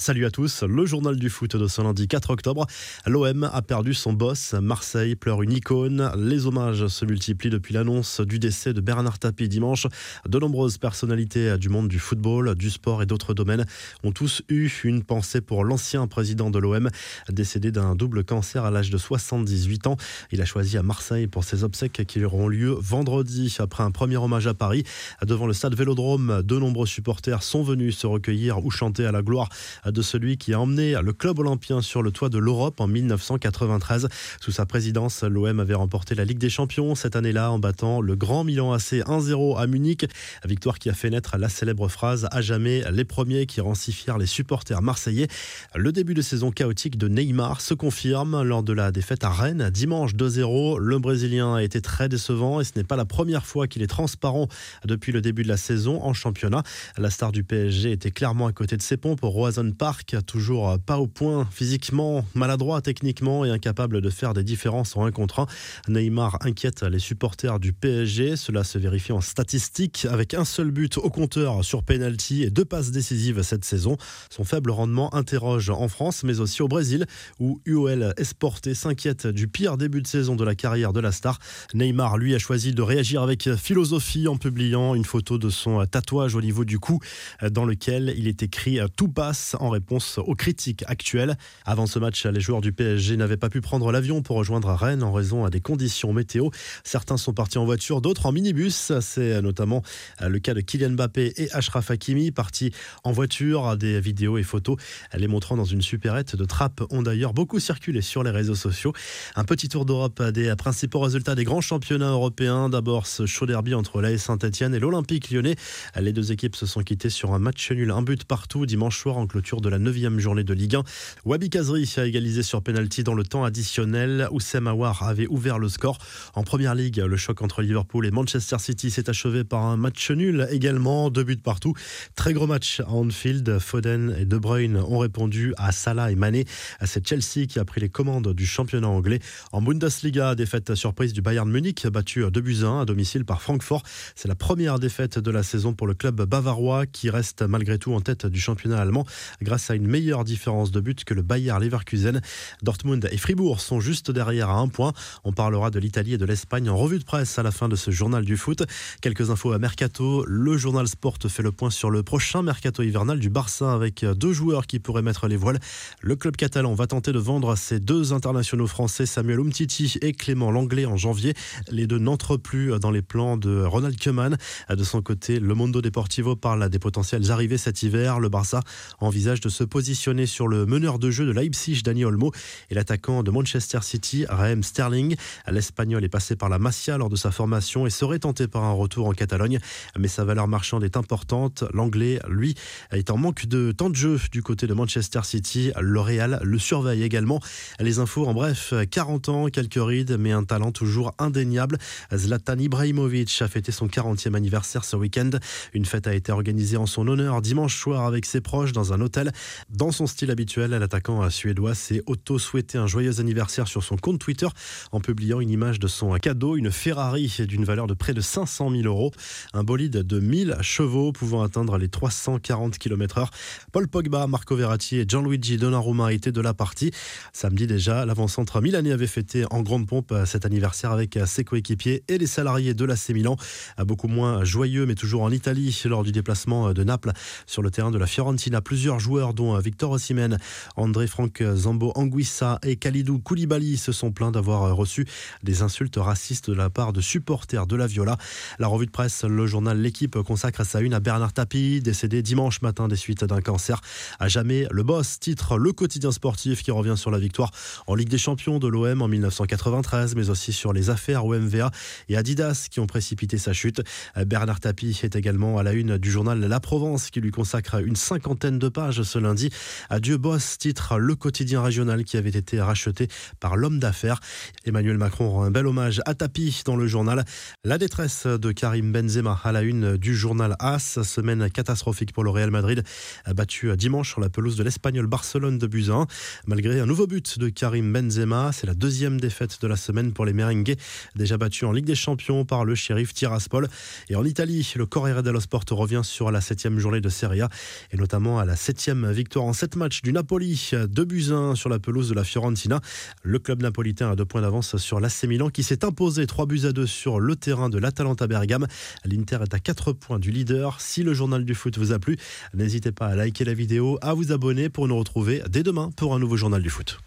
Salut à tous, le journal du foot de ce lundi 4 octobre. L'OM a perdu son boss, Marseille pleure une icône. Les hommages se multiplient depuis l'annonce du décès de Bernard Tapie dimanche. De nombreuses personnalités du monde du football, du sport et d'autres domaines ont tous eu une pensée pour l'ancien président de l'OM, décédé d'un double cancer à l'âge de 78 ans. Il a choisi à Marseille pour ses obsèques qui auront lieu vendredi après un premier hommage à Paris. Devant le stade Vélodrome, de nombreux supporters sont venus se recueillir ou chanter à la gloire de celui qui a emmené le club olympien sur le toit de l'Europe en 1993. Sous sa présidence, l'OM avait remporté la Ligue des Champions cette année-là en battant le grand Milan AC 1-0 à Munich. Victoire qui a fait naître la célèbre phrase à jamais les premiers qui rend si les supporters marseillais. Le début de saison chaotique de Neymar se confirme lors de la défaite à Rennes dimanche 2-0. Le Brésilien a été très décevant et ce n'est pas la première fois qu'il est transparent depuis le début de la saison en championnat. La star du PSG était clairement à côté de ses pompes au Park, toujours pas au point physiquement, maladroit techniquement et incapable de faire des différences en un contre un. Neymar inquiète les supporters du PSG. Cela se vérifie en statistiques avec un seul but au compteur sur penalty et deux passes décisives cette saison. Son faible rendement interroge en France mais aussi au Brésil où UOL Esporté s'inquiète du pire début de saison de la carrière de la star. Neymar lui a choisi de réagir avec philosophie en publiant une photo de son tatouage au niveau du cou dans lequel il est écrit tout passe en réponse aux critiques actuelles. Avant ce match, les joueurs du PSG n'avaient pas pu prendre l'avion pour rejoindre Rennes en raison des conditions météo. Certains sont partis en voiture, d'autres en minibus. C'est notamment le cas de Kylian Mbappé et Ashraf Hakimi, partis en voiture. Des vidéos et photos les montrant dans une supérette de trappe ont d'ailleurs beaucoup circulé sur les réseaux sociaux. Un petit tour d'Europe des principaux résultats des grands championnats européens. D'abord ce chaud derby entre l'AS Saint-Etienne et l'Olympique lyonnais. Les deux équipes se sont quittées sur un match nul, un but partout dimanche soir en clôture de la 9 journée de Ligue 1. Wabi Kazri a égalisé sur penalty dans le temps additionnel. Oussem Aouar avait ouvert le score. En première ligue, le choc entre Liverpool et Manchester City s'est achevé par un match nul également, deux buts partout. Très gros match à Anfield. Foden et De Bruyne ont répondu à Salah et Mané. C'est Chelsea qui a pris les commandes du championnat anglais. En Bundesliga, défaite surprise du Bayern Munich, battu 2 buts 1 à domicile par Francfort. C'est la première défaite de la saison pour le club bavarois qui reste malgré tout en tête du championnat allemand grâce à une meilleure différence de but que le Bayer Leverkusen. Dortmund et Fribourg sont juste derrière à un point. On parlera de l'Italie et de l'Espagne en revue de presse à la fin de ce journal du foot. Quelques infos à Mercato. Le journal Sport fait le point sur le prochain Mercato hivernal du Barça avec deux joueurs qui pourraient mettre les voiles. Le club catalan va tenter de vendre ses deux internationaux français Samuel Umtiti et Clément Langlais en janvier. Les deux n'entrent plus dans les plans de Ronald Koeman. De son côté, le Mondo Deportivo parle des potentielles arrivées cet hiver. Le Barça envisage de se positionner sur le meneur de jeu de Leipzig, Dani Olmo, et l'attaquant de Manchester City, Raheem Sterling. L'Espagnol est passé par la Masia lors de sa formation et serait tenté par un retour en Catalogne, mais sa valeur marchande est importante. L'Anglais, lui, est en manque de temps de jeu du côté de Manchester City. Le Real le surveille également. Les infos, en bref, 40 ans, quelques rides, mais un talent toujours indéniable. Zlatan Ibrahimovic a fêté son 40e anniversaire ce week-end. Une fête a été organisée en son honneur dimanche soir avec ses proches dans un hôtel. Dans son style habituel, l'attaquant suédois s'est auto-souhaité un joyeux anniversaire sur son compte Twitter en publiant une image de son cadeau, une Ferrari d'une valeur de près de 500 000 euros, un bolide de 1000 chevaux pouvant atteindre les 340 km/h. Paul Pogba, Marco Verratti et Gianluigi Donnarumma étaient de la partie. Samedi déjà, l'avant-centre milanais avait fêté en grande pompe cet anniversaire avec ses coéquipiers et les salariés de l'AC Milan. Beaucoup moins joyeux, mais toujours en Italie, lors du déplacement de Naples sur le terrain de la Fiorentina. Plusieurs joueurs, dont Victor Osimhen, André Franck Zambo Anguissa et Khalidou Koulibaly, se sont plaints d'avoir reçu des insultes racistes de la part de supporters de la Viola. La revue de presse, le journal L'équipe consacre sa une à Bernard Tapie, décédé dimanche matin des suites d'un cancer. À jamais, le boss titre le quotidien sportif qui revient sur la victoire en Ligue des Champions de l'OM en 1993, mais aussi sur les affaires OMVA et Adidas qui ont précipité sa chute. Bernard Tapie est également à la une du journal La Provence qui lui consacre une cinquantaine de pages ce lundi. Adieu Boss titre le quotidien régional qui avait été racheté par l'homme d'affaires. Emmanuel Macron rend un bel hommage à Tapi dans le journal. La détresse de Karim Benzema à la une du journal AS. Semaine catastrophique pour le Real Madrid, battu dimanche sur la pelouse de l'Espagnol Barcelone de Buzyn. Malgré un nouveau but de Karim Benzema, c'est la deuxième défaite de la semaine pour les Merengues, déjà battus en Ligue des Champions par le shérif Tiraspol. Et en Italie, le Corriere dello Sport revient sur la septième journée de Serie A et notamment à la septième 17e victoire en 7 matchs du Napoli, 2 buts 1 sur la pelouse de la Fiorentina. Le club napolitain a deux points d'avance sur l'AC Milan qui s'est imposé 3 buts à 2 sur le terrain de l'Atalanta Bergame. L'Inter est à 4 points du leader. Si le journal du foot vous a plu, n'hésitez pas à liker la vidéo, à vous abonner pour nous retrouver dès demain pour un nouveau journal du foot.